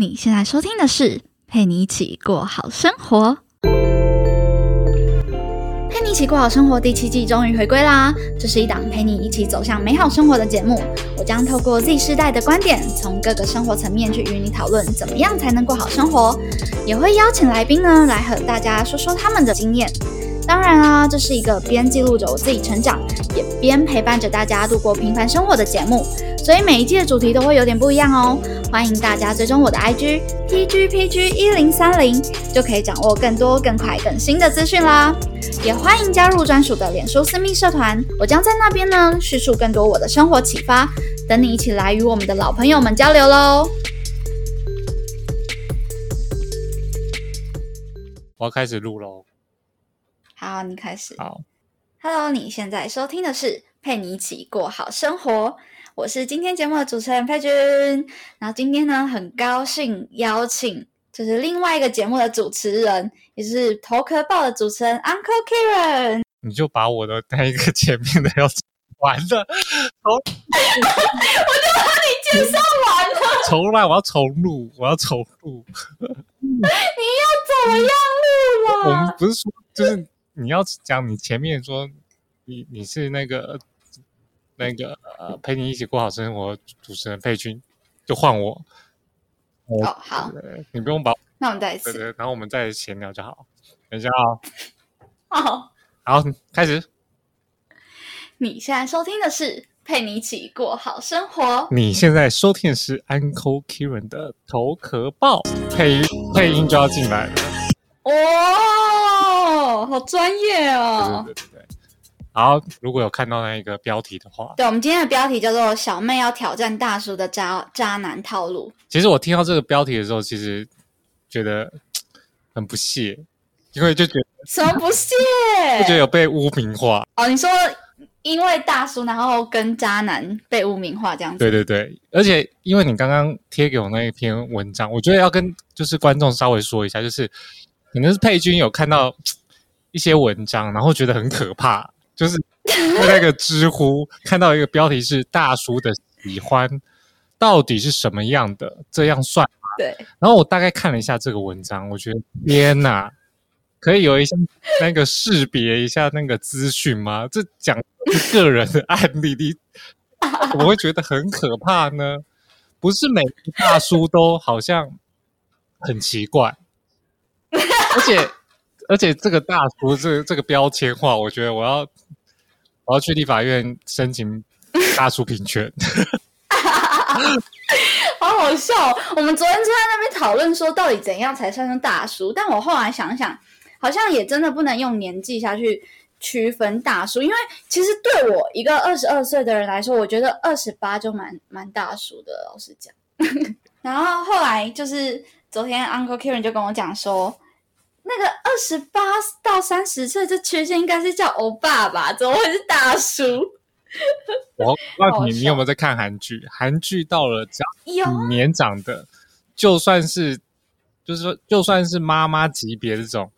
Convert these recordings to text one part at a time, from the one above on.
你现在收听的是陪你一起过好生活。陪你一起过好生活第七季终于回归啦！这是一档陪你一起走向美好生活的节目。我将透过 Z 世代的观点，从各个生活层面去与你讨论，怎么样才能过好生活。也会邀请来宾呢，来和大家说说他们的经验。当然啊，这是一个边记录着我自己成长，也边陪伴着大家度过平凡生活的节目。所以每一季的主题都会有点不一样哦。欢迎大家追踪我的 IG PGPG 一零三零，就可以掌握更多、更快、更新的资讯啦。也欢迎加入专属的脸书私密社团，我将在那边呢叙述更多我的生活启发，等你一起来与我们的老朋友们交流喽。我要开始录喽。好，你开始。好，Hello，你现在收听的是陪你一起过好生活，我是今天节目的主持人佩君。然后今天呢，很高兴邀请就是另外一个节目的主持人，也是头壳爆的主持人 Uncle Kieran。你就把我的那一个前面的要完了，我就把你介绍完了，重来，我要重录，我要重录。你要怎么样录我们？不是说，就是你要讲你前面说你你是那个那个呃陪你一起过好生活主持人佩君，就换我。哦，好，你不用把那我们再一次。对对，然后我们再闲聊就好。等一下啊、好，好，开始。你现在收听的是陪你一起过好生活。你现在收听的是 Uncle Kieran 的头壳爆，配音配音就要进来了。哦，好专业哦！对对对对对。好，如果有看到那一个标题的话，对，我们今天的标题叫做“小妹要挑战大叔的渣渣男套路其实我听到这个标题的时候，其实觉得很不屑，因为就觉得”，什么不屑？就觉得有被污名化。哦，你说因为大叔，然后跟渣男被污名化这样子？对对对，而且因为你刚刚贴给我那一篇文章，我觉得要跟就是观众稍微说一下，就是可能是佩君有看到一些文章，然后觉得很可怕，就是在那个知乎 看到一个标题是“大叔的喜欢到底是什么样的”，这样算吗？对，然后我大概看了一下这个文章，我觉得天哪，可以有一些那个识别一下那个资讯吗？这讲个人的案例，你我会觉得很可怕呢。不是每个大叔都好像很奇怪，而且而且这个大叔这个这个标签化，我觉得我要我要去立法院申请大叔平权。好好笑、我们昨天就在那边讨论说，到底怎样才算是大叔？但我后来想想，好像也真的不能用年纪下去区分大叔，因为其实对我一个二十二岁的人来说，我觉得二十八就蛮蛮大叔的，老实讲。然后后来就是昨天 Uncle Kieran 就跟我讲说，那个二十八到三十岁这区间应该是叫欧巴吧？怎么会是大叔？我告诉你，你有没有在看韩剧？韩剧到了只有要年长的，就算是就是说，就算是妈妈级别这种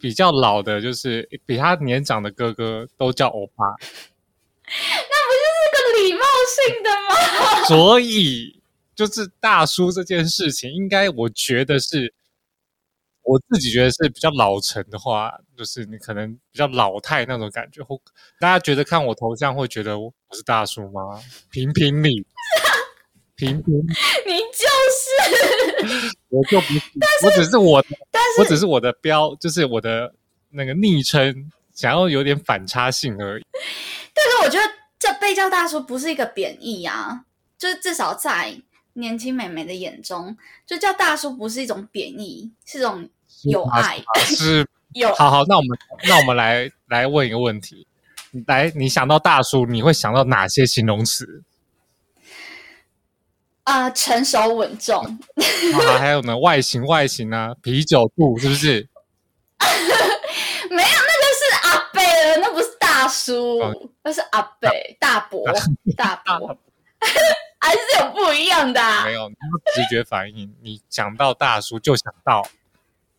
比较老的，就是比他年长的哥哥都叫欧巴。那不就是个礼貌性的吗？所以就是大叔这件事情，应该我觉得是我自己觉得是比较老成的话，就是你可能比较老态那种感觉。或大家觉得看我头像会觉得我是大叔吗？评评理，评评，你就是，我就不是，我只是我的，但是我只是我的标，就是我的那个昵称，想要有点反差性而已。但是我觉得这被叫大叔不是一个贬义啊，就是至少在年轻美眉的眼中，就叫大叔不是一种贬义，是一种有爱，是 有。好好，那我们那我们来来问一个问题，来，你想到大叔，你会想到哪些形容词？啊、成熟稳重，啊，还有呢，外形外形啊，啤酒肚是不是？没有那个是阿伯了，那不是大叔，哦。那是阿伯。大伯。大伯，还是有不一样的、啊没。有，直觉反应，你想到大叔就想到，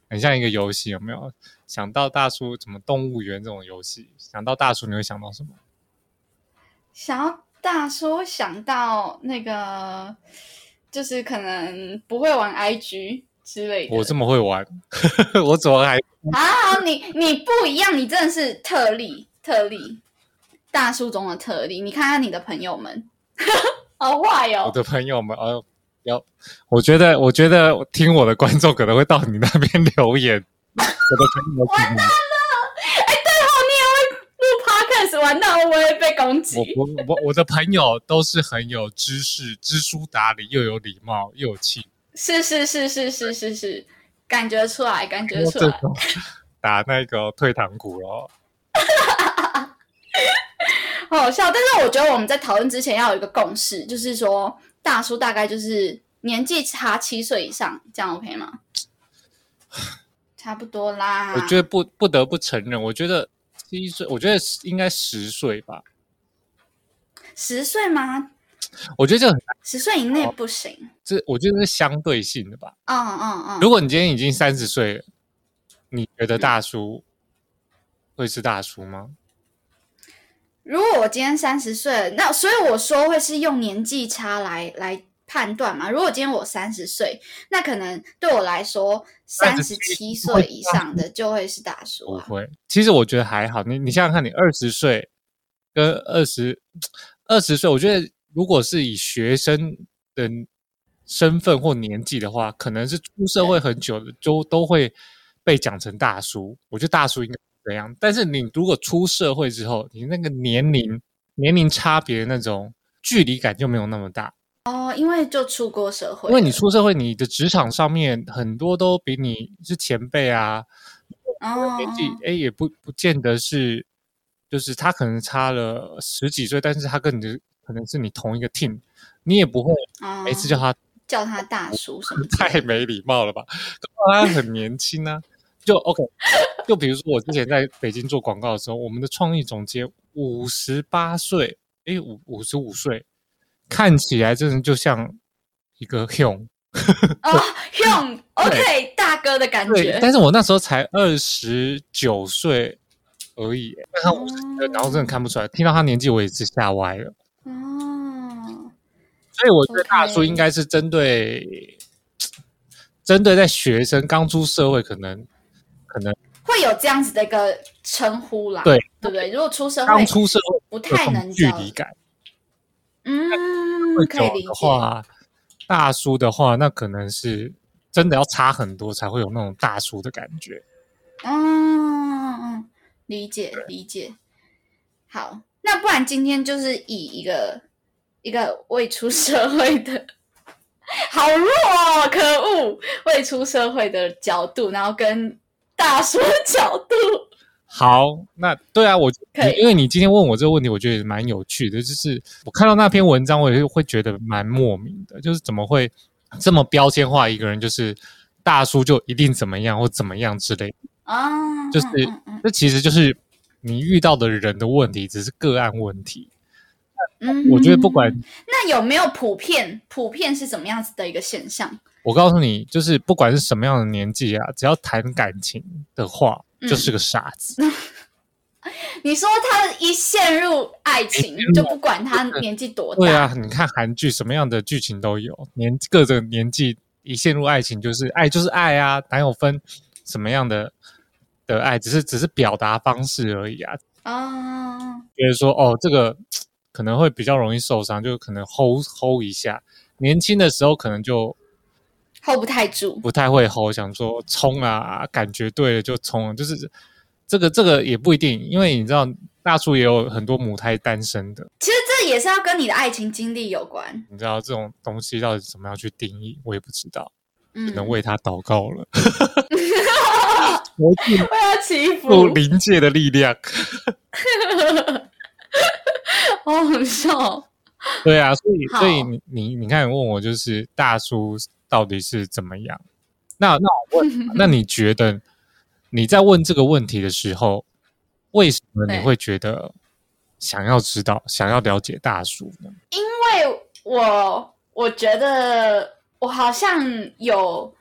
很像一个游戏，有没有？想到大叔，什么动物园这种游戏，想到大叔你会想到什么？想要大叔想到那个就是可能不会玩 IG 之类的。我这么会玩，我怎么还啊，你你不一样，你真的是特例，特例，大叔中的特例。你看看你的朋友们，好坏哦。我的朋友们，呃，要，我觉得，我觉得听我的观众可能会到你那边留言。我的朋友完蛋了，哎，对后，你也会录 podcast，完蛋，我也被攻击。我我我我的朋友都是很有知识、知书达理，又有礼貌，又有气。是是是是是是是，感觉出来，感觉出来。打那个退堂鼓咯。好好笑。但是我觉得我们在讨论之前要有一个共识，就是说大叔大概就是年纪差七岁以上，这样 OK 吗？差不多啦。我觉得不不得不承认，我觉得七岁，我觉得应该十岁吧。十岁吗？我觉得这很十岁以内不行。这我觉得是相对性的吧。嗯嗯嗯。如果你今天已经三十岁了，你觉得大叔会是大叔吗？如果我今天三十岁，那所以我说会是用年纪差来来。判断嘛，如果今天我三十岁，那可能对我来说，三十七岁以上的就会是大叔。不会，其实我觉得还好。你你想想看，你二十岁跟二十二十岁，我觉得如果是以学生的身份或年纪的话，可能是出社会很久的，都都会被讲成大叔。我觉得大叔应该这样。但是你如果出社会之后，你那个年龄年龄差别那种距离感就没有那么大。哦，因为就出过社会，因为你出社会，你的职场上面很多都比你是前辈啊，哦年纪哎也不不见得是，就是他可能差了十几岁，但是他跟你可能是你同一个 team，你也不会每次叫他叫他大叔什么，太没礼貌了吧？他很年轻啊，就 OK，就比如说我之前在北京做广告的时候，我们的创意总监五十八岁，哎五五十五岁。看起来真的就像一个 Hung 哦，Hung OK 大哥的感觉。但是我那时候才二十九岁而已，他五十，然后真的看不出来。听到他年纪，我也是吓歪了。哦，所以我觉得大叔应该是针对 针对在学生刚出社会，可能可能会有这样子的一个称呼啦。对对不对？如果出社会刚出社会不太能距离感。嗯，可以理解。大叔的话，那可能是真的要差很多才会有那种大叔的感觉。嗯，理解理解。好，那不然今天就是以一个一个未出社会的，好弱哦，可恶！未出社会的角度，然后跟大叔的角度。好，那对啊，我因为你今天问我这个问题，我觉得蛮有趣的。就是我看到那篇文章，我也会觉得蛮莫名的，就是怎么会这么标签化一个人，就是大叔就一定怎么样或怎么样之类啊？就是这其实就是你遇到的人的问题，只是个案问题。嗯，我觉得不管那有没有普遍，普遍是怎么样子的一个现象？我告诉你，就是不管是什么样的年纪啊，只要谈感情的话。就是个傻子。你说他一陷入爱情就不管他年纪多大？对啊，你看韩剧什么样的剧情都有，年各种年纪一陷入爱情就是爱就是爱啊，哪有分什么样的的爱？只是只是表达方式而已啊。啊，觉得说哦，这个可能会比较容易受伤，就可能 hold hold 一下。年轻的时候可能就。Hold 不太住，不太会 hold，想说冲啊，感觉对了就冲，就是这个这个也不一定，因为你知道大叔也有很多母胎单身的。其实这也是要跟你的爱情经历有关。你知道这种东西到底怎么样去定义，我也不知道，只能为他祷告了。我要祈福，临界的力量。好好笑。对啊，所以所以你你你看，问我就是大叔。到底是怎么样？那那我问，那你觉得你在问这个问题的时候，为什么你会觉得想要知道、想要了解大叔呢？因为我我觉得我好像有，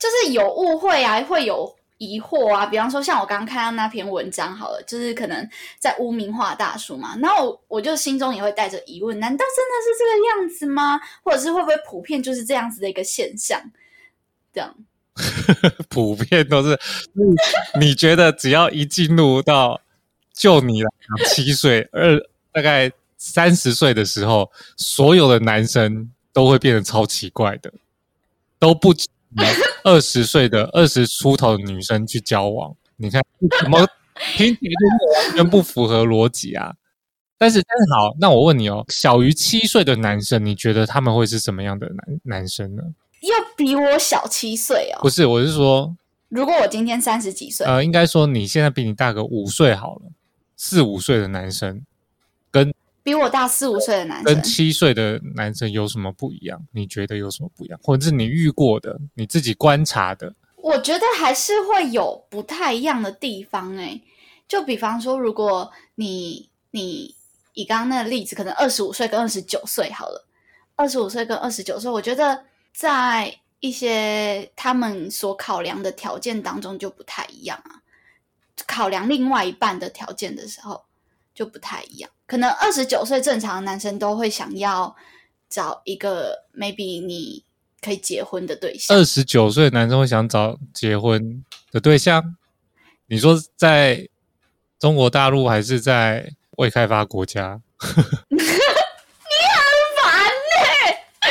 就是有误会啊，会有疑惑啊，比方说像我刚刚看到那篇文章，好了，就是可能在污名化大叔嘛，然后我我就心中也会带着疑问：难道真的是这个样子吗？或者是会不会普遍就是这样子的一个现象？这样，普遍都是，你觉得只要一进入到就你来讲七岁二大概三十岁的时候，所有的男生都会变得超奇怪的，都不止二十岁的二十出头的女生去交往。你看怎么听起来就是完全不符合逻辑啊？但是但是好，那我问你哦，小于七岁的男生，你觉得他们会是什么样的男男生呢？要比我小七岁哦。不是，我是说，如果我今天三十几岁，呃，应该说你现在比你大个五岁好了，四五岁的男生跟比我大四五岁的男生跟生，七岁的男生有什么不一样？你觉得有什么不一样，或者是你遇过的、你自己观察的？我觉得还是会有不太一样的地方诶、就比方说，如果你你以刚刚那个例子，可能二十五岁跟二十九岁好了，二十五岁跟二十九岁，我觉得在一些他们所考量的条件当中就不太一样啊。考量另外一半的条件的时候就不太一样。可能二十九岁正常的男生都会想要找一个 maybe 你可以结婚的对象。二十九岁男生会想找结婚的对象？你说在中国大陆还是在未开发国家？你很烦呢、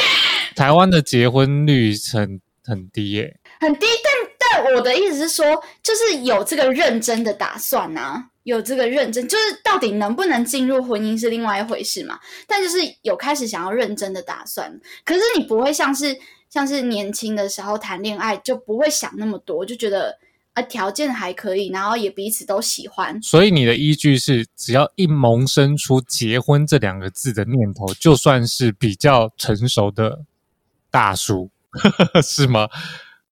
台湾的结婚率很很低耶、很低，但但我的意思是说，就是有这个认真的打算啊，有这个认真，就是到底能不能进入婚姻是另外一回事嘛。但就是有开始想要认真的打算，可是你不会像是像是年轻的时候谈恋爱就不会想那么多，就觉得啊条件还可以，然后也彼此都喜欢。所以你的依据是，只要一萌生出结婚这两个字的念头，就算是比较成熟的大叔，是吗？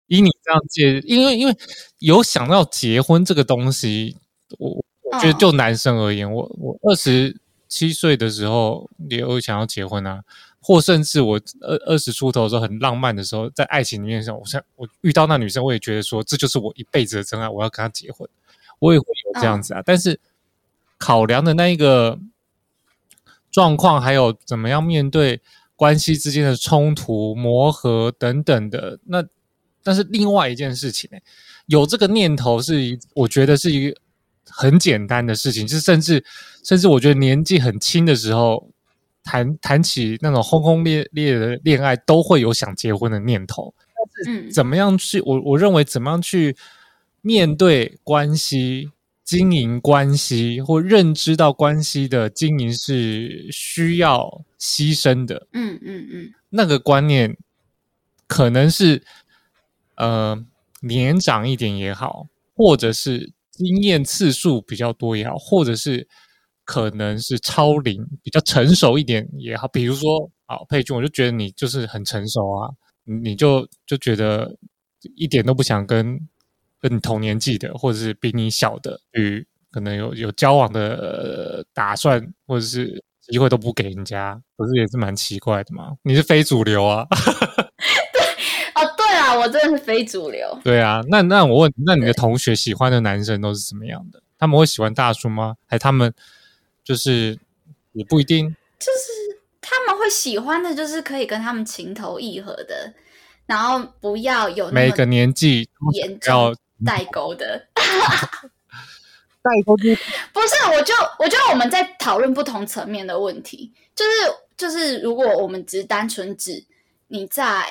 以你这样介，因为因为有想到结婚这个东西，我觉得嗯就男生而言，我我二十七岁的时候也有想要结婚啊，或甚至我二二十出头的时候很浪漫的时候，在爱情里面的时候，我想我遇到那女生，我也觉得说这就是我一辈子的真爱，我要跟她结婚，我也会有这样子啊。但是考量的那一个状况，还有怎么样面对关系之间的冲突、磨合等等的，那但是另外一件事情、欸。有这个念头是一，我觉得是一个很简单的事情，就是甚至甚至我觉得年纪很轻的时候，谈谈起那种轰轰烈烈的恋爱，都会有想结婚的念头。嗯，怎么样去？我我认为怎么样去面对关系、经营关系，或认知到关系的经营是需要牺牲的。嗯嗯嗯那个观念，可能是呃年长一点也好，或者是经验次数比较多也好，或者是可能是超龄比较成熟一点也好。比如说，啊佩君，我就觉得你就是很成熟啊，你就就觉得一点都不想跟跟你同年纪的，或者是比你小的，与可能有有交往的、打算，或者是机会都不给人家，不是也是蛮奇怪的吗？你是非主流啊，我真的是非主流。对啊，那那我问，那你的同学喜欢的男生都是什么样的？他们会喜欢大叔吗？还他们就是也不一定。就是他们会喜欢的，就是可以跟他们情投意合的，然后不要有每个年纪都严要重代沟的。代沟 不是，我就我觉得我们在讨论不同层面的问题，就是就是，如果我们只是单纯指你在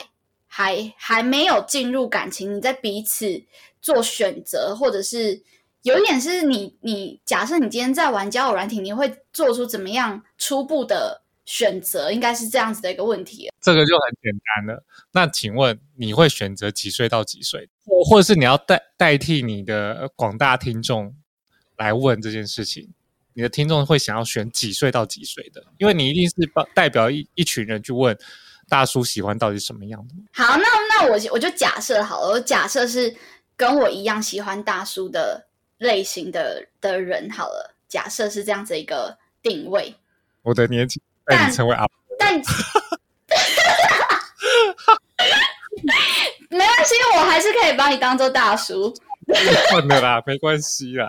还还没有进入感情，你在彼此做选择，或者是有一点是你你假设你今天在玩交友软体，你会做出怎么样初步的选择？应该是这样子的一个问题。这个就很简单了。那请问你会选择几岁到几岁，或或者是你要代代替你的广大听众来问这件事情？你的听众会想要选几岁到几岁的？因为你一定是代代表一一群人去问大叔喜欢到底是什么样的。好，那那我我就假设好了，我假设是跟我一样喜欢大叔的类型的的人好了，假设是这样子一个定位，我的年纪被但你成为阿，但 没关系，我还是可以把你当做大叔。算了啦，没关系啦。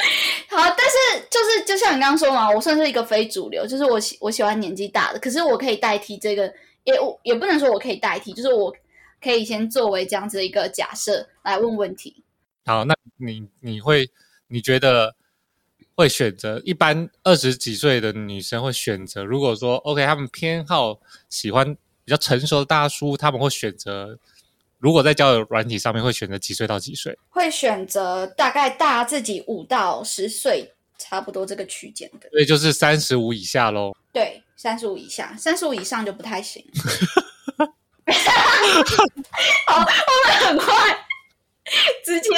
好，但是就是就像你刚刚说嘛，我算是一个非主流，就是我喜我喜欢年纪大的，可是我可以代替这个，也我也不能说我可以代替，就是我可以先作为这样子的一个假设来问问题。好，那你你会你觉得会选择一般二十几岁的女生会选择，如果说 OK，他们偏好喜欢比较成熟的大叔，他们会选择。如果在交友软体上面，会选择几岁到几岁？会选择大概大自己五到十岁，差不多这个区间的。所以就是三十五以下喽。对，三十五以下，三十五以上就不太行。好，我们很快直接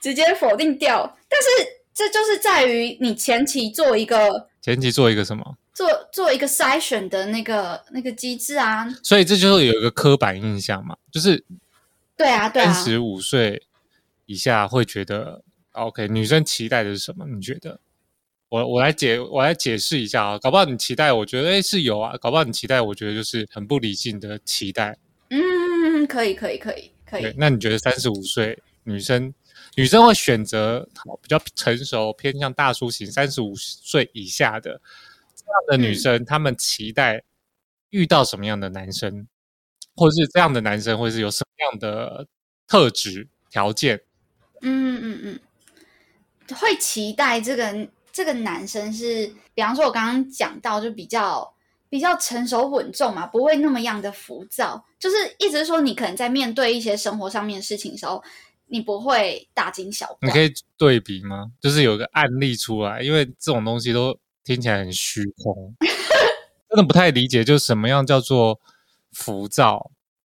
直接否定掉。但是这就是在于你前期做一个前期做一个什么？做做一个筛选的那个那个机制啊。所以这就是有一个刻板印象嘛，就是。对啊，对啊，三十五岁以下会觉得 OK，女生期待的是什么？你觉得？我我来解，我来解释一下啊。搞不好你期待，我觉得哎是有啊。搞不好你期待，我觉得就是很不理性的期待。嗯，可以，可以，可以，可以。那你觉得三十五岁女生，女生会选择比较成熟、偏向大叔型，三十五岁以下的这样的女生，她们期待遇到什么样的男生？或者是这样的男生，会是有什么样的特质条件？嗯嗯嗯，会期待这个这个男生是，比方说，我刚刚讲到，就比较比较成熟稳重嘛，不会那么样的浮躁。就是一直说，你可能在面对一些生活上面的事情的时候，你不会大惊小怪。你可以对比吗？就是有个案例出来，因为这种东西都听起来很虚空，真的不太理解，就是什么样叫做。浮躁，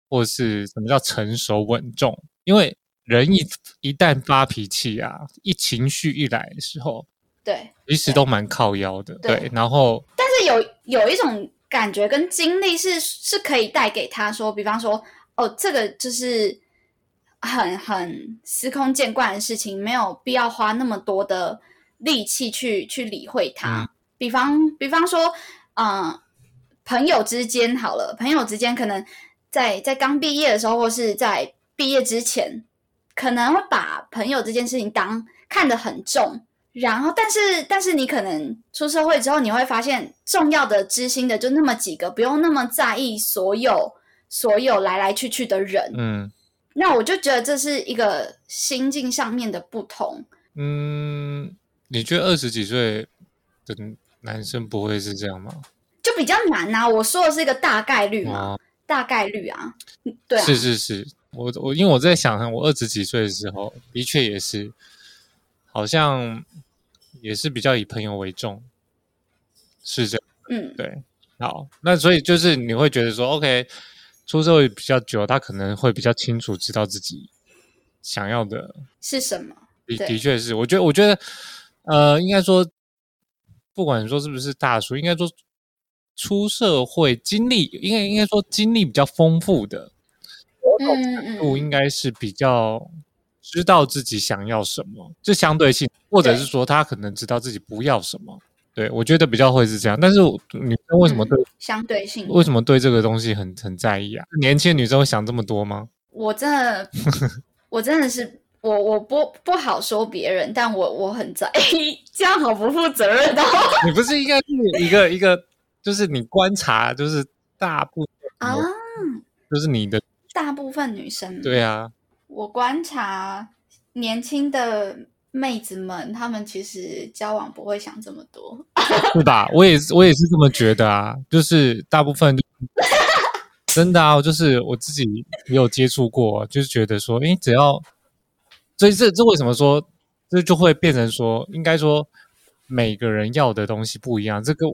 或是什么叫成熟稳重？因为人一一旦发脾气啊，一情绪一来的时候，对，其实都蛮靠腰的。对，然后，但是有有一种感觉跟经历是是可以带给他说，比方说，哦，这个就是很很司空见惯的事情，没有必要花那么多的力气去去理会它。比方，比方说，嗯。朋友之间好了，朋友之间可能在在刚毕业的时候，或是在毕业之前，可能会把朋友这件事情当看得很重。然后，但是但是你可能出社会之后，你会发现重要的知心的就那么几个，不用那么在意所有所有来来去去的人。嗯，那我就觉得这是一个心境上面的不同。嗯，你觉得二十几岁的男生不会是这样吗？就比较难呐，我说的是一个大概率嘛，大概率啊，对啊，是是是，我我因为我在想，我二十几岁的时候，的确也是，好像也是比较以朋友为重，是这样，嗯，对，好，那所以就是你会觉得说，OK，出社会比较久，他可能会比较清楚知道自己想要的是什么，的的确是，我觉得我觉得，呃，应该说，不管说是不是大叔，应该说。出社会经历，应该应该说经历比较丰富的，程度应该是比较知道自己想要什么，就相对性，或者是说他可能知道自己不要什么。对我觉得比较会是这样。但是女生为什么对相对性？为什么对这个东西很很在意啊？年轻女生会想这么多吗？我真的，我真的是我我不不好说别人，但我我很在意，这样好不负责任的。你不是应该是一个一个？就是你观察，就是大部分啊，就是你的大部分女生，对啊，我观察年轻的妹子们，她们其实交往不会想这么多，是吧？我也是，我也是这么觉得啊。就是大部分真的啊，就是我自己也有接触过，就是觉得说，哎，只要，所以这这为什么说这就会变成说，应该说每个人要的东西不一样，这个。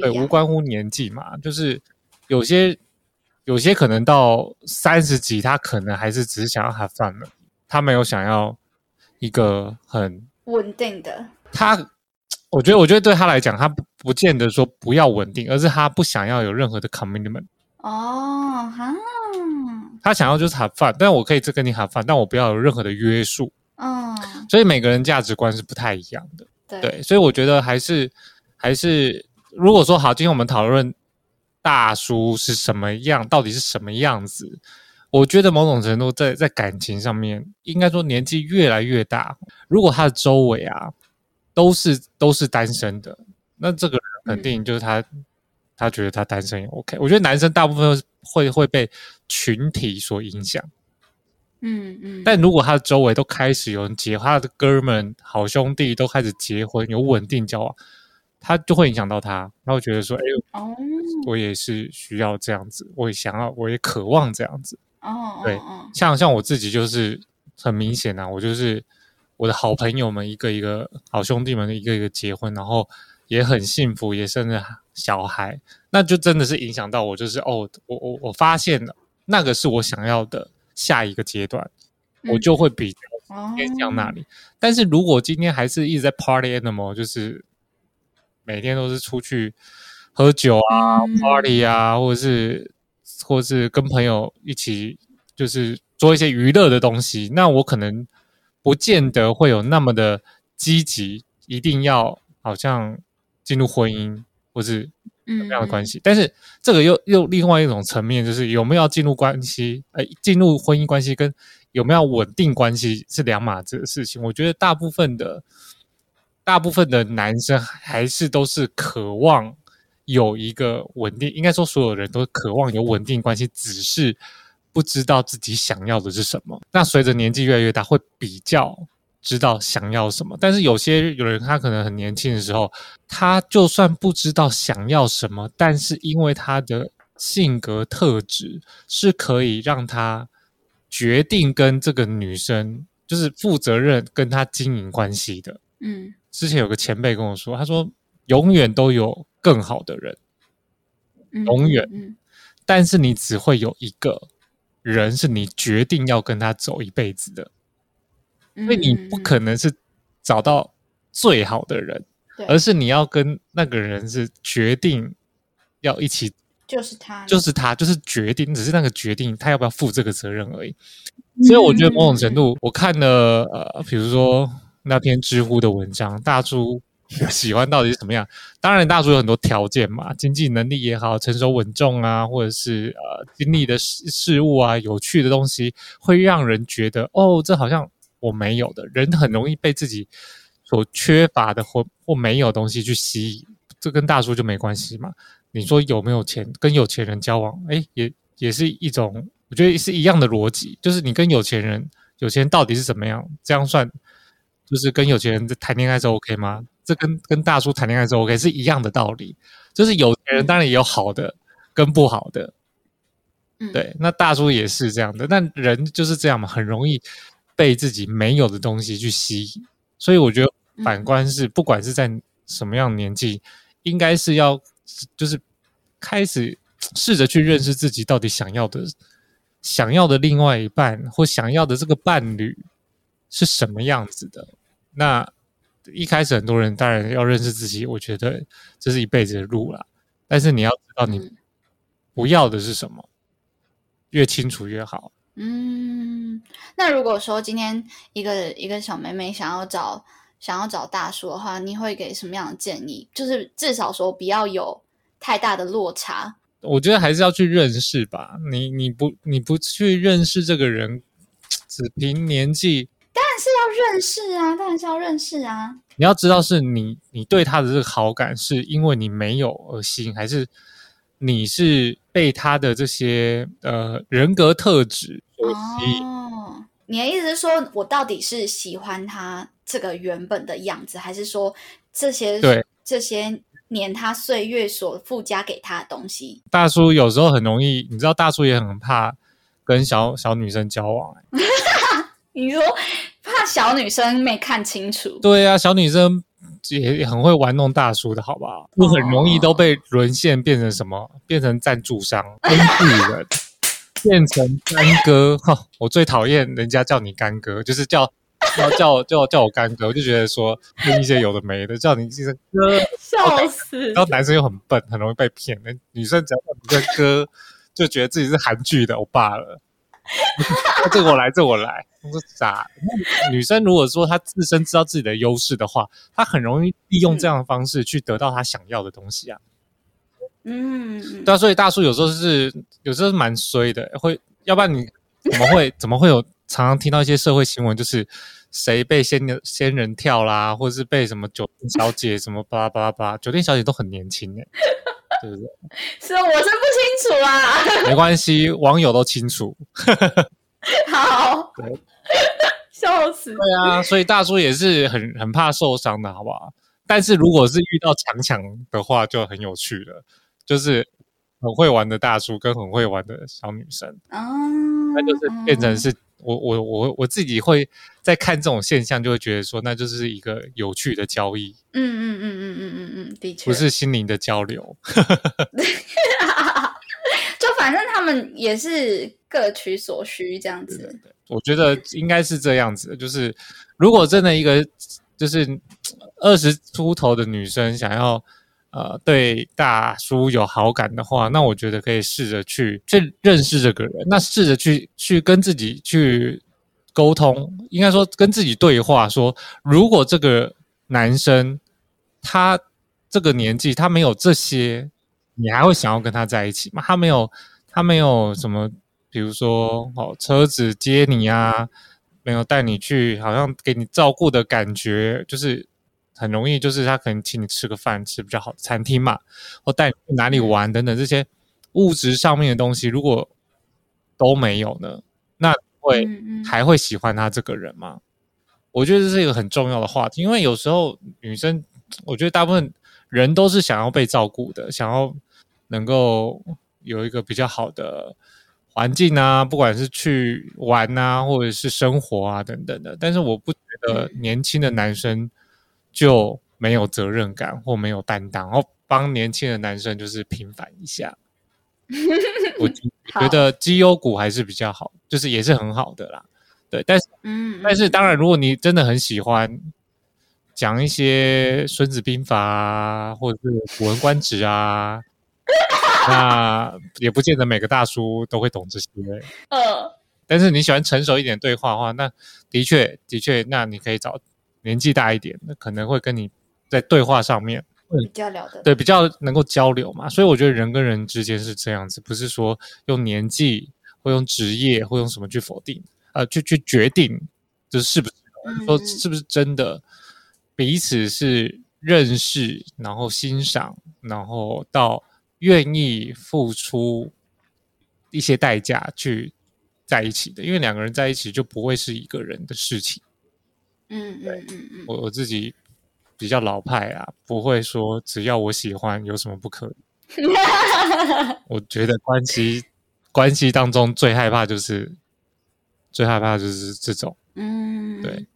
对，无关乎年纪嘛，就是有些有些可能到三十几，他可能还是只是想要他饭了，他没有想要一个很稳定的。他，我觉得，我觉得对他来讲，他不不见得说不要稳定，而是他不想要有任何的 commitment。哦，哈，他想要就是 have fun，，但我可以再跟你 have fun，，但我不要有任何的约束。嗯，所以每个人价值观是不太一样的。对，所以我觉得还是还是。如果说好，今天我们讨论大叔是什么样，到底是什么样子？我觉得某种程度在在感情上面，应该说年纪越来越大，如果他的周围啊都是都是单身的，那这个人肯定就是他，他觉得他单身也 OK。我觉得男生大部分会会被群体所影响，嗯嗯，但如果他的周围都开始有人结，他的哥们、好兄弟都开始结婚，有稳定交往，他就会影响到他，他会觉得说：“哎，哦我也是需要这样子，我也想要，我也渴望这样子。”哦，对哦像像我自己就是很明显啊，我就是我的好朋友们一个一个好兄弟们一个一个结婚，然后也很幸福，也生了小孩，那就真的是影响到我，就是哦，我我我发现了那个是我想要的下一个阶段，我嗯就会比较哦偏向那里。但是如果今天还是一直在 party animal，就是每天都是出去喝酒啊、嗯 party 啊，或者是或是跟朋友一起就是做一些娱乐的东西，那我可能不见得会有那么的积极，一定要好像进入婚姻或是嗯什么样的关系。但是这个又又另外一种层面，就是有没有进入关系，呃，进入婚姻关系跟有没有稳定关系是两码子的事情。我觉得大部分的大部分的男生还是都是渴望有一个稳定，应该说所有人都渴望有稳定关系，只是不知道自己想要的是什么。那随着年纪越来越大，会比较知道想要什么。但是有些有人他可能很年轻的时候，他就算不知道想要什么，但是因为他的性格特质是可以让他决定跟这个女生就是负责任跟他经营关系的。嗯。之前有个前辈跟我说，他说永远都有更好的人，嗯永远。嗯但是你只会有一个人是你决定要跟他走一辈子的，嗯，所以你不可能是找到最好的人，对。而是你要跟那个人是决定要一起，就是他，就是他，就是决定，只是那个决定他要不要负这个责任而已。所以我觉得某种程度，我看了呃，比如说那篇知乎的文章，大叔 喜欢到底是怎么样？当然，大叔有很多条件嘛，经济能力也好，成熟稳重啊，或者是呃经历的事事物啊，有趣的东西，会让人觉得哦，这好像我没有的。人很容易被自己所缺乏的或或没有东西去吸引，这跟大叔就没关系嘛。你说有没有钱，跟有钱人交往，哎，也也是一种，我觉得是一样的逻辑，就是你跟有钱人，有钱人到底是怎么样？这样算，就是跟有钱人谈恋爱是 OK 吗？这跟跟大叔谈恋爱是 OK 是一样的道理，就是有钱人当然也有好的跟不好的，嗯，对，那大叔也是这样的，但人就是这样嘛，很容易被自己没有的东西去吸引，所以我觉得嗯。反观是，不管是在什么样的年纪，应该是要就是开始试着去认识自己到底想要的、想要的另外一半或想要的这个伴侣是什么样子的。那一开始很多人当然要认识自己，我觉得这是一辈子的路啦。但是你要知道你嗯不要的是什么，越清楚越好。嗯，那如果说今天一个一个小妹妹想要找想要找大叔的话，你会给什么样的建议？就是至少说不要有太大的落差。我觉得还是要去认识吧。你你不你不去认识这个人，只凭年纪，当然是要认识啊，当然是要认识啊。你要知道是你你对他的这个好感是因为你没有而吸引，还是你是被他的这些呃人格特质所吸引？哦，你的意思是说我到底是喜欢他这个原本的样子，还是说这些对这些年他岁月所附加给他的东西？大叔有时候很容易，你知道，大叔也很怕跟小小女生交往、欸 你说怕小女生没看清楚？对啊，小女生也也很会玩弄大叔的，好不好？就很容易都被沦陷，变成什么？变成赞助商、工具人，变成干哥。哈，我最讨厌人家叫你干哥，就是叫叫叫叫叫我干哥，我就觉得说跟一些有的没的，叫你一声哥，笑死！然后男生又很笨，很容易被骗。那女生只要叫你这哥，就觉得自己是韩剧的欧巴了。这个我来，这个我来。我说咋？那女生如果说她自身知道自己的优势的话，她很容易利用这样的方式去得到她想要的东西啊。嗯，对啊，所以大叔有时候是有时候是蛮衰的，会要不然你怎么会怎么会有常常听到一些社会新闻，就是谁被仙人仙人跳啦，或者是被什么酒店小姐什么巴拉巴拉巴拉，酒店小姐都很年轻哎，对不对？是我是不清楚啊，没关系，网友都清楚。好对，笑死，对啊，所以大叔也是很很怕受伤的，好不好？但是如果是遇到强强的话，就很有趣了，就是很会玩的大叔跟很会玩的小女生，啊，那就是变成是我我我我自己会在看这种现象，就会觉得说，那就是一个有趣的交易，嗯嗯嗯嗯嗯嗯嗯，的确不是心灵的交流。反正他们也是各取所需这样子。我觉得应该是这样子，就是如果真的一个就是二十出头的女生想要呃对大叔有好感的话，那我觉得可以试着去去认识这个人，那试着去去跟自己去沟通，应该说跟自己对话说，如果这个男生他这个年纪他没有这些，你还会想要跟他在一起吗？他没有，他没有什么。比如说，哦，车子接你啊，没有带你去，好像给你照顾的感觉，就是很容易，就是他可能请你吃个饭，吃比较好的餐厅嘛，或带你去哪里玩等等这些物质上面的东西，如果都没有呢，那会还会喜欢他这个人吗？我觉得这是一个很重要的话题，因为有时候女生，我觉得大部分人都是想要被照顾的，想要能够有一个比较好的。环境啊，不管是去玩啊，或者是生活啊等等的，但是我不觉得年轻的男生就没有责任感或没有担当，然后帮年轻的男生就是平反一下。我觉得绩优股还是比较好，就是也是很好的啦。对，但是嗯，但是当然，如果你真的很喜欢讲一些《孙子兵法》啊，或者是《古文观止》啊。那也不见得每个大叔都会懂这些。嗯，但是你喜欢成熟一点对话的话，那的确的确，那你可以找年纪大一点那，可能会跟你在对话上面比较聊的，对，比较能够交流嘛。所以我觉得人跟人之间是这样子，不是说用年纪或用职业或用什么去否定，呃，去去决定就是是不是说是不是真的彼此是认识，然后欣赏，然后到。愿意付出一些代价去在一起的，因为两个人在一起就不会是一个人的事情。嗯嗯嗯嗯，我我自己比较老派啊，不会说只要我喜欢有什么不可以。我觉得关系关系当中最害怕就是最害怕就是这种。嗯，对，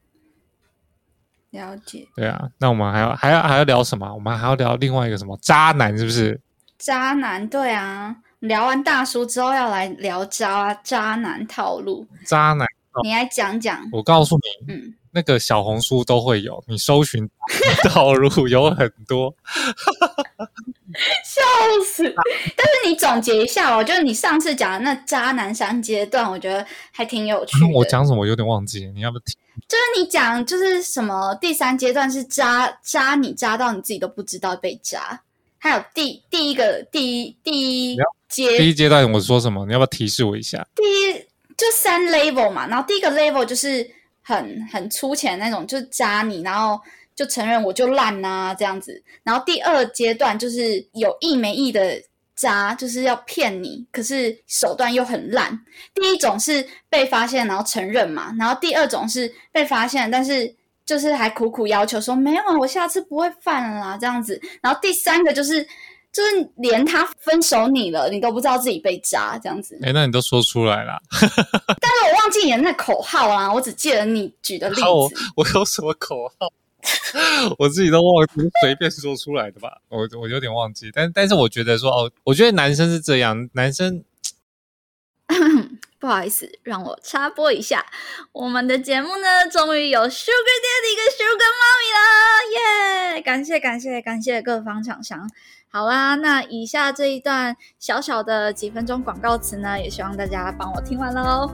了解。对啊，那我们还要还要还要聊什么？我们还要聊另外一个什么渣男，是不是？渣男，对啊，聊完大叔之后要来聊渣渣男套路。渣男，你来讲讲。我告诉你，嗯，那个小红书都会有，你搜寻套路有很多，笑死。但是你总结一下哦，就是你上次讲的那渣男三阶段，我觉得还挺有趣。我讲什么？我有点忘记，你要不听？就是你讲，就是什么第三阶段是渣渣你渣到你自己都不知道被渣。还有第第一个第一第一阶第一阶段，我说什么？你要不要提示我一下？第一就三 level 嘛，然后第一个 level 就是很很粗浅那种，就是扎你，然后就承认我就烂啊这样子。然后第二阶段就是有意没意的扎，就是要骗你，可是手段又很烂。第一种是被发现然后承认嘛，然后第二种是被发现，但是。就是还苦苦要求说没有啊，我下次不会犯了啦，这样子。然后第三个就是，就是连他分手你了，你都不知道自己被渣这样子。哎，那你都说出来了。但是我忘记你的那口号啦，我只记得你举的例子。我有什么口号？我自己都忘记，随便说出来的吧。我我有点忘记，但但是我觉得说哦，我觉得男生是这样，男生。不好意思，让我插播一下，我们的节目呢，终于有 Sugar Daddy 跟 Sugar Mommy 了，耶！感谢感谢感谢各方厂商。好啦，那以下这一段小小的几分钟广告词呢，也希望大家帮我听完喽。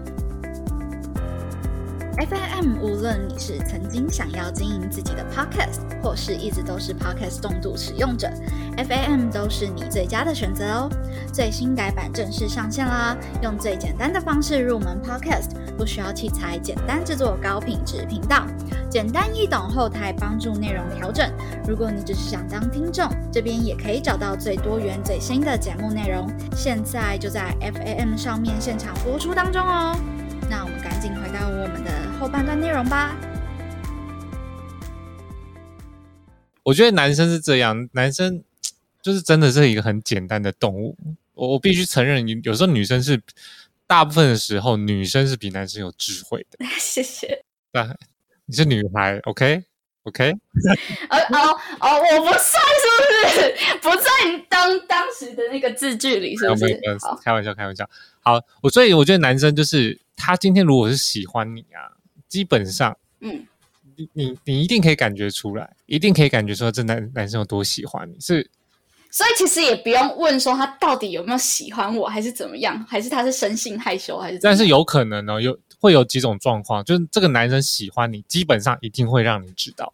FAM，无论你是曾经想要经营自己的 Podcast，或是一直都是 Podcast 重度使用者，FAM 都是你最佳的选择哦。最新改版正式上线啦！用最简单的方式入门 Podcast，不需要器材，简单制作高品质频道，简单易懂，后台帮助内容调整。如果你只是想当听众，这边也可以找到最多元、最新的节目内容。现在就在 FAM 上面现场播出当中哦。那我们赶紧回到我们的后半段内容吧。我觉得男生是这样，男生就是真的是一个很简单的动物。我我必须承认，有时候女生是大部分的时候，女生是比男生有智慧的。谢谢。对，你是女孩，OK OK。呃哦哦，我不算是不是？不在当当时的那个字句里，是不是？开玩笑，开玩笑。好，我所以我觉得男生就是他今天如果是喜欢你啊，基本上，嗯，你你你一定可以感觉出来，一定可以感觉说这男男生有多喜欢你。是，所以其实也不用问说他到底有没有喜欢我，还是怎么样，还是他是生性害羞，还是？但是有可能哦，有会有几种状况，就是这个男生喜欢你，基本上一定会让你知道，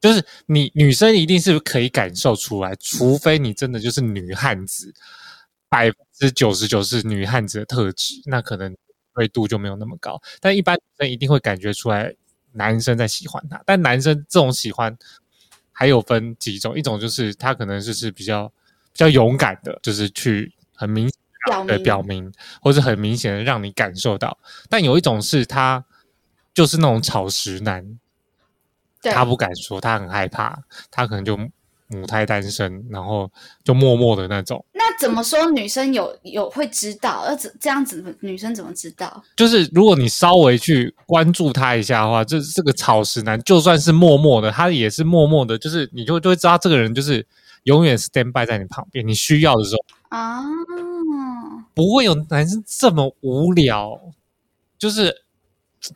就是你女生一定是可以感受出来，除非你真的就是女汉子。百分之九十九是女汉子的特质，那可能锐度就没有那么高。但一般女生一定会感觉出来男生在喜欢她。但男生这种喜欢还有分几种，一种就是他可能就是比较比较勇敢的，就是去很明的表明，或者很明显的让你感受到。但有一种是他就是那种草食男，他不敢说，他很害怕，他可能就。母胎单身，然后就默默的那种。那怎么说？女生有有会知道？呃，这这样子，女生怎么知道？就是如果你稍微去关注他一下的话，这这个草食男，就算是默默的，他也是默默的，就是你就就会知道这个人就是永远 stand by 在你旁边，你需要的时候啊，不会有男生这么无聊，就是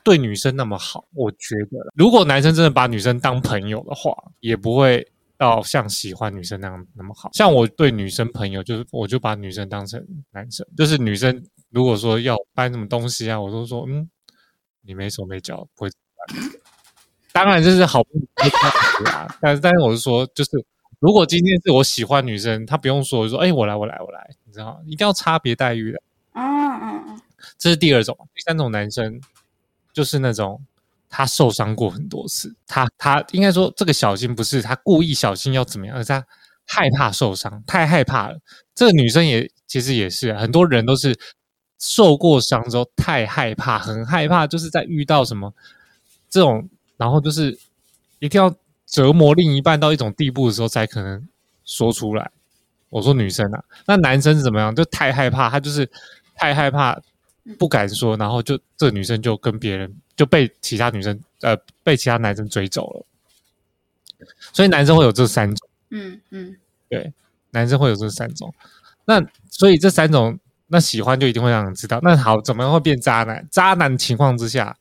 对女生那么好。我觉得，如果男生真的把女生当朋友的话，也不会。到像喜欢女生那样那么好，像我对女生朋友，就是我就把女生当成男生，就是女生如果说要搬什么东西啊，我都说嗯，你没手没脚不会。当然这是好朋友啊，但是但是我是说，就是如果今天是我喜欢女生，她不用说，我说哎我来我来我来，你知道一定要差别待遇的。嗯嗯嗯，这是第二种，第三种男生就是那种。他受伤过很多次，他他应该说这个小心不是他故意小心要怎么样，而是他害怕受伤，太害怕了。这个女生也其实也是，很多人都是受过伤之后太害怕，很害怕，就是在遇到什么这种，然后就是一定要折磨另一半到一种地步的时候才可能说出来。我说女生啊，那男生是怎么样？就太害怕，他就是太害怕。不敢说，然后就这女生就跟别人就被其他女生呃被其他男生追走了，所以男生会有这三种，嗯嗯，对，男生会有这三种，那所以这三种那喜欢就一定会让人知道，那好，怎么样会变渣男？渣男情况之下，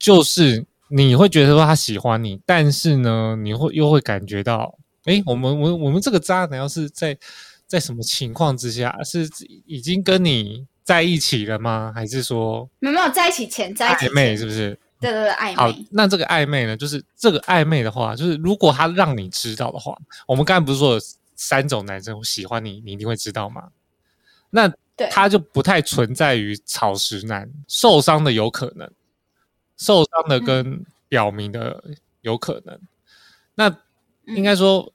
就是你会觉得说他喜欢你，但是呢，你会又会感觉到，哎，我们我我们这个渣男要是在在什么情况之下是已经跟你。在一起了吗？还是说没有在一起前在暧昧？是不是？对对对，暧昧。好，那这个暧昧呢？就是这个暧昧的话，就是如果他让你知道的话，我们刚才不是说有三种男生喜欢你，你一定会知道吗？那他就不太存在于草食男受伤的有可能，受伤的跟表明的有可能。那应该说，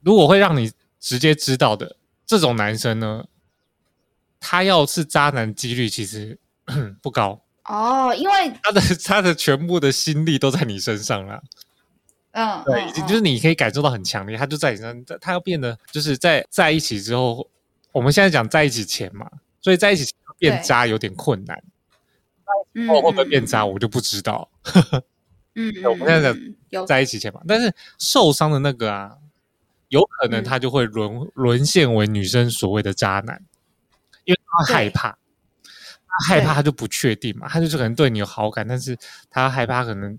如果会让你直接知道的这种男生呢？他要是渣男几率其实 不高哦，因为他的他的全部的心力都在你身上了。嗯，对，就是你可以感受到很强烈，他就在你身上，他要变得就是在在一起之后，我们现在讲在一起前嘛，所以在一起变渣有点困难。后会不会变渣，我就不知道。嗯，我们现在讲在一起前嘛，但是受伤的那个啊，有可能他就会沦沦陷为女生所谓的渣男。因为他害怕，他害怕，他就不确定嘛，他就是可能对你有好感，但是他害怕可能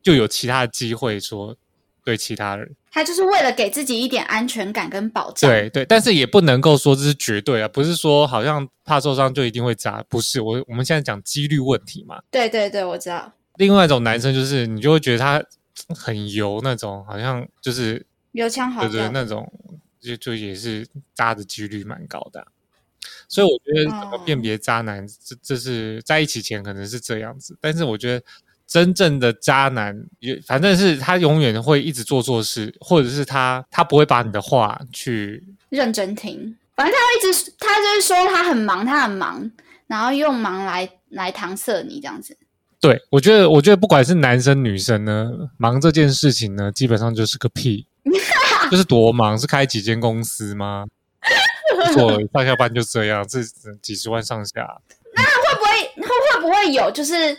就有其他的机会说对其他人。他就是为了给自己一点安全感跟保障。对对，但是也不能够说这是绝对啊，不是说好像怕受伤就一定会渣，不是。我我们现在讲几率问题嘛。对对对，我知道。另外一种男生就是你就会觉得他很油那种，好像就是油腔滑调那种，就就也是渣的几率蛮高的。所以我觉得怎么辨别渣男，这这是在一起前可能是这样子，但是我觉得。真正的渣男，也反正是他永远会一直做错事，或者是他他不会把你的话去认真听。反正他会一直，他就是说他很忙，他很忙，然后用忙来来搪塞你这样子。对，我觉得，我觉得不管是男生女生呢，忙这件事情呢，基本上就是个屁，就是多忙，是开几间公司吗？做上下班就这样，这几十万上下。那会不会会会不会有就是？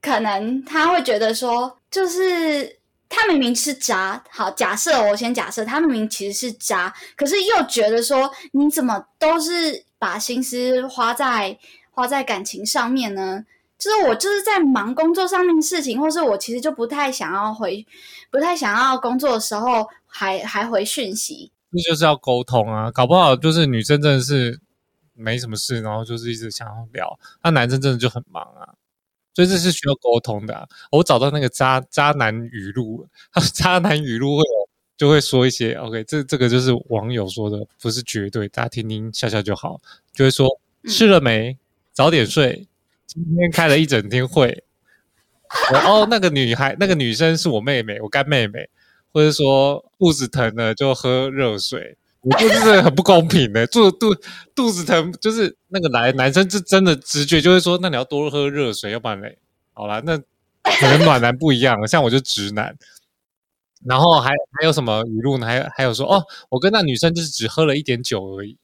可能他会觉得说，就是他明明是渣，好，假设我先假设他明明其实是渣，可是又觉得说，你怎么都是把心思花在花在感情上面呢？就是我就是在忙工作上面的事情，或是我其实就不太想要回，不太想要工作的时候还还回讯息，那就是要沟通啊，搞不好就是女生真的是没什么事，然后就是一直想要聊，那男生真的就很忙啊。所以这是需要沟通的。我找到那个渣渣男语录，他渣男语录会有就会说一些 OK，这这个就是网友说的，不是绝对，大家听听笑笑就好。就会说吃了没？早点睡。今天开了一整天会。哦，那个女孩，那个女生是我妹妹，我干妹妹。或者说肚子疼了就喝热水。我就是很不公平的，肚肚肚子疼，就是那个男男生是真的直觉就会说，那你要多喝热水，要不然嘞，好了，那可能暖男不一样，像我就直男。然后还还有什么语录呢？还有还有说，哦，我跟那女生就是只喝了一点酒而已。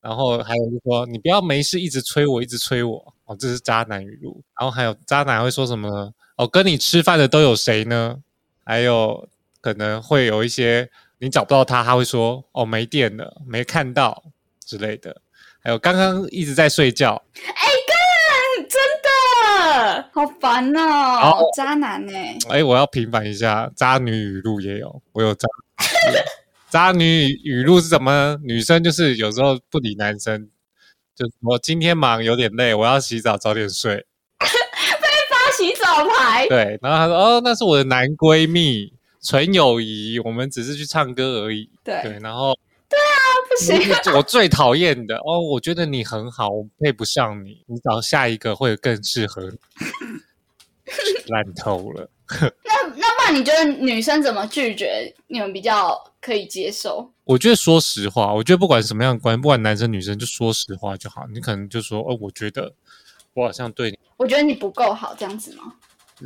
然后还有就说，你不要没事一直催我，一直催我，哦，这是渣男语录。然后还有渣男会说什么呢？哦，跟你吃饭的都有谁呢？还有可能会有一些。你找不到他，他会说：“哦，没电了，没看到之类的。”还有刚刚一直在睡觉。哎，干，真的好烦哦！渣男呢？哎，我要平反一下，渣女语录也有，我有渣。渣女语录是什么？女生就是有时候不理男生，就我今天忙有点累，我要洗澡，早点睡。被发洗澡牌。对，然后他说：“哦，那是我的男闺蜜。”纯友谊，我们只是去唱歌而已。对对，然后对啊，不行。我最讨厌的哦，我觉得你很好，我配不上你，你找下一个会更适合。烂透了。那那那你觉得女生怎么拒绝你们比较可以接受？我觉得说实话，我觉得不管什么样的关系，不管男生女生，就说实话就好。你可能就说哦，我觉得我好像对你，我觉得你不够好，这样子吗？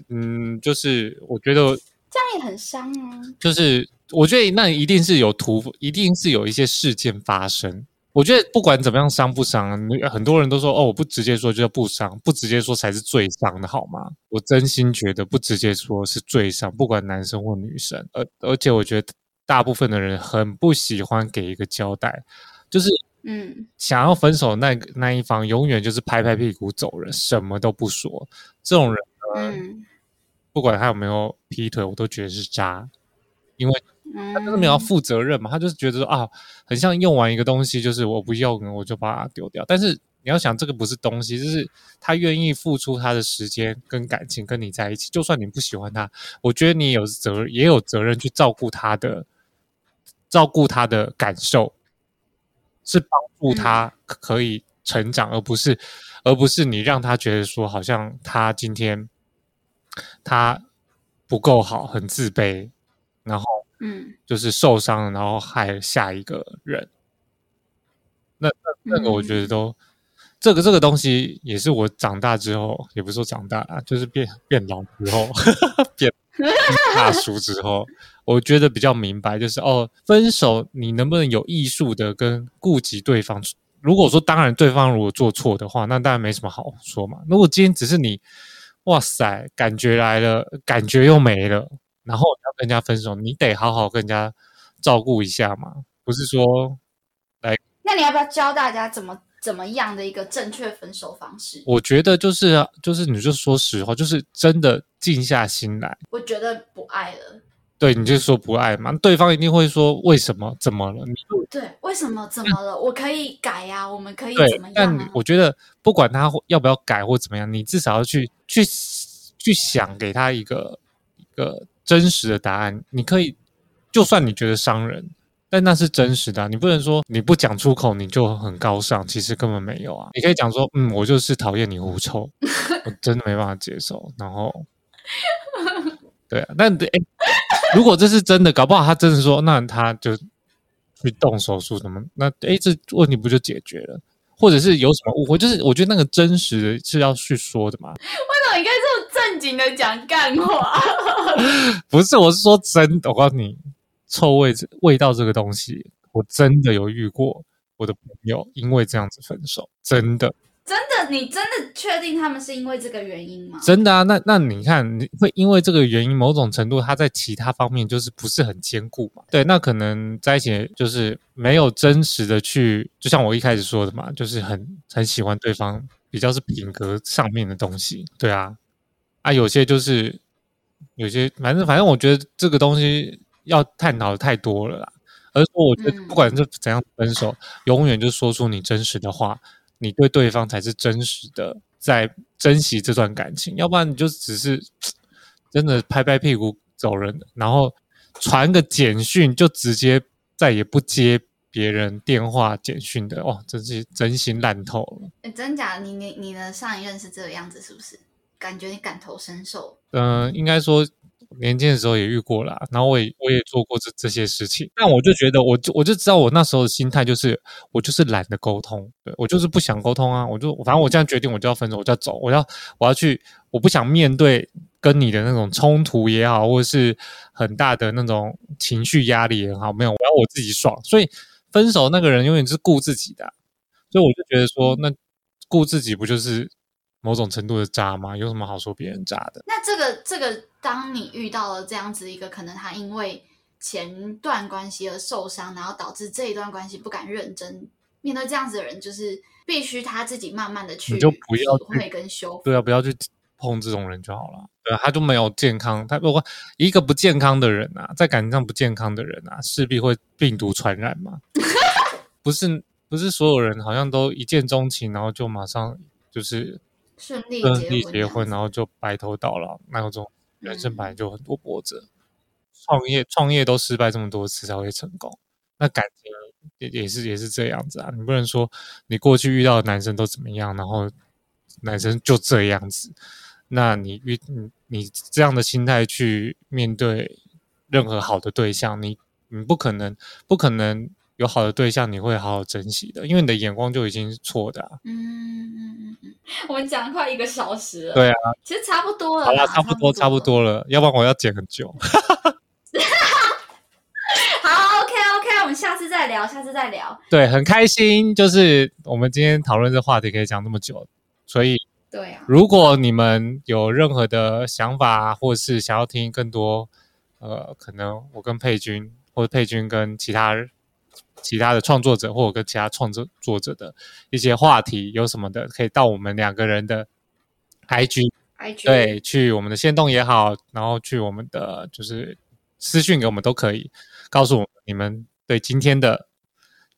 嗯，就是我觉得。这样也很伤啊！就是我觉得那一定是有图，一定是有一些事件发生。我觉得不管怎么样伤不伤，很多人都说哦，我不直接说就叫不伤，不直接说才是最伤的，好吗？我真心觉得不直接说是最伤，不管男生或女生。而而且我觉得大部分的人很不喜欢给一个交代，就是嗯，想要分手那那一方永远就是拍拍屁股走人，什么都不说。这种人，嗯。不管他有没有劈腿，我都觉得是渣，因为他就是没有负责任嘛。他就是觉得说啊，很像用完一个东西，就是我不用，我就把它丢掉。但是你要想，这个不是东西，就是他愿意付出他的时间跟感情跟你在一起。就算你不喜欢他，我觉得你有责也有责任去照顾他的，照顾他的感受，是帮助他可以成长，而不是而不是你让他觉得说，好像他今天。他不够好，很自卑，然后嗯，就是受伤，然后害下一个人。那那那个，我觉得都这个这个东西，也是我长大之后，也不是说长大啊，就是变变老之后，变 大叔之后，我觉得比较明白，就是哦，分手你能不能有艺术的跟顾及对方？如果说当然，对方如果做错的话，那当然没什么好说嘛。如果今天只是你。哇塞，感觉来了，感觉又没了，然后要跟人家分手，你得好好跟人家照顾一下嘛，不是说来。那你要不要教大家怎么怎么样的一个正确分手方式？我觉得就是就是，你就说实话，就是真的静下心来。我觉得不爱了。对，你就说不爱嘛，对方一定会说为什么？怎么了？你对，为什么？怎么了？我可以改呀，我们可以怎么，样但啊？我觉得不管他要不要改或怎么样，你至少要去去去想给他一个一个真实的答案。你可以，就算你觉得伤人，但那是真实的啊、你不能说你不讲出口你就很高尚，其实根本没有啊。你可以讲说，嗯，我就是讨厌你狐臭，我真的没办法接受。然后，对啊，但诶，如果这是真的，搞不好他真的说，那他就去动手术什么，那诶，这问题不就解决了？或者是有什么误会？就是我觉得那个真实的是要去说的嘛，为什么你可以这么正经的讲干话？不是，我是说真的，我告诉你，臭味这味道这个东西，我真的有遇过我的朋友因为这样子分手，真的。真的，你真的确定他们是因为这个原因吗？真的啊，那那你看，你会因为这个原因，某种程度他在其他方面就是不是很坚固嘛？对，那可能在一起就是没有真实的去，就像我一开始说的嘛，就是很很喜欢对方，比较是品格上面的东西。对啊，啊，有些就是有些，反正反正我觉得这个东西要探讨的太多了啦。而说，我觉得嗯不管是怎样分手，永远就说出你真实的话，你对对方才是真实的在珍惜这段感情，要不然你就只是真的拍拍屁股走人，然后传个简讯就直接再也不接别人电话简讯的，哇，真是真心烂透了。诶真假？你你你的上一任是这个样子，是不是？感觉你感同身受。嗯、应该说年轻的时候也遇过啦，然后我也我也做过这这些事情，但我就觉得我就我就知道我那时候的心态就是我就是懒得沟通，对我就是不想沟通啊，我就反正我这样决定我就要分手，我就要走，我要我要去，我不想面对跟你的那种冲突也好，或者是很大的那种情绪压力也好，没有，我要我自己爽，所以分手那个人永远是顾自己的啊、所以我就觉得说，那顾自己不就是某种程度的渣吗？有什么好说别人渣的？那这个这个，当你遇到了这样子一个可能他因为前段关系而受伤，然后导致这一段关系不敢认真面对这样子的人，就是必须他自己慢慢的去你就不要体会跟修复。对啊，不要去碰这种人就好了。对啊，他就没有健康。他如果一个不健康的人啊，在感情上不健康的人啊，势必会病毒传染嘛。不是不是所有人好像都一见钟情，然后就马上就是顺利顺利结婚，然后就白头到老，那有种人生本来就很多波折。创业创业都失败这么多次才会成功，那感情也也是也是这样子啊。你不能说你过去遇到的男生都怎么样，然后男生就这样子，那你遇你你这样的心态去面对任何好的对象，你你不可能不可能有好的对象你会好好珍惜的，因为你的眼光就已经是错的、啊。嗯嗯嗯嗯，我们讲了快一个小时了，对啊，其实差不多了，好了，差不多差不多了，要不然我要剪很久。好，OK OK，我们下次再聊，下次再聊。对，很开心，就是我们今天讨论这话题可以讲那么久，所以对啊，如果你们有任何的想法，或是想要听更多，呃，可能我跟佩君，或者佩君跟其他其他的创作者，或者跟其他创作作者的一些话题，有什么的，可以到我们两个人的 IG，IG 对，去我们的线动也好，然后去我们的就是私讯给我们都可以，告诉我们你们对今天的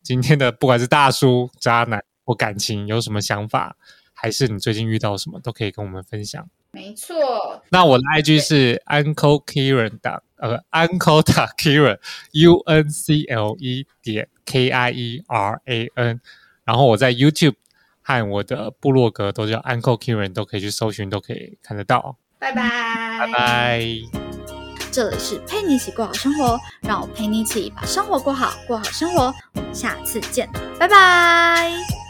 今天的不管是大叔、渣男或感情有什么想法，还是你最近遇到什么，都可以跟我们分享。没错，那我的 IG 是 Uncle Kieran 的呃 Uncle 的 Kieran U N C L E 点 K I E R A N，然后我在 YouTube 和我的部落格都叫 Uncle Kieran，都可以去搜寻，都可以看得到。拜拜，拜拜。这里是陪你一起过好生活，让我陪你一起把生活过好，过好生活。我们下次见，拜拜。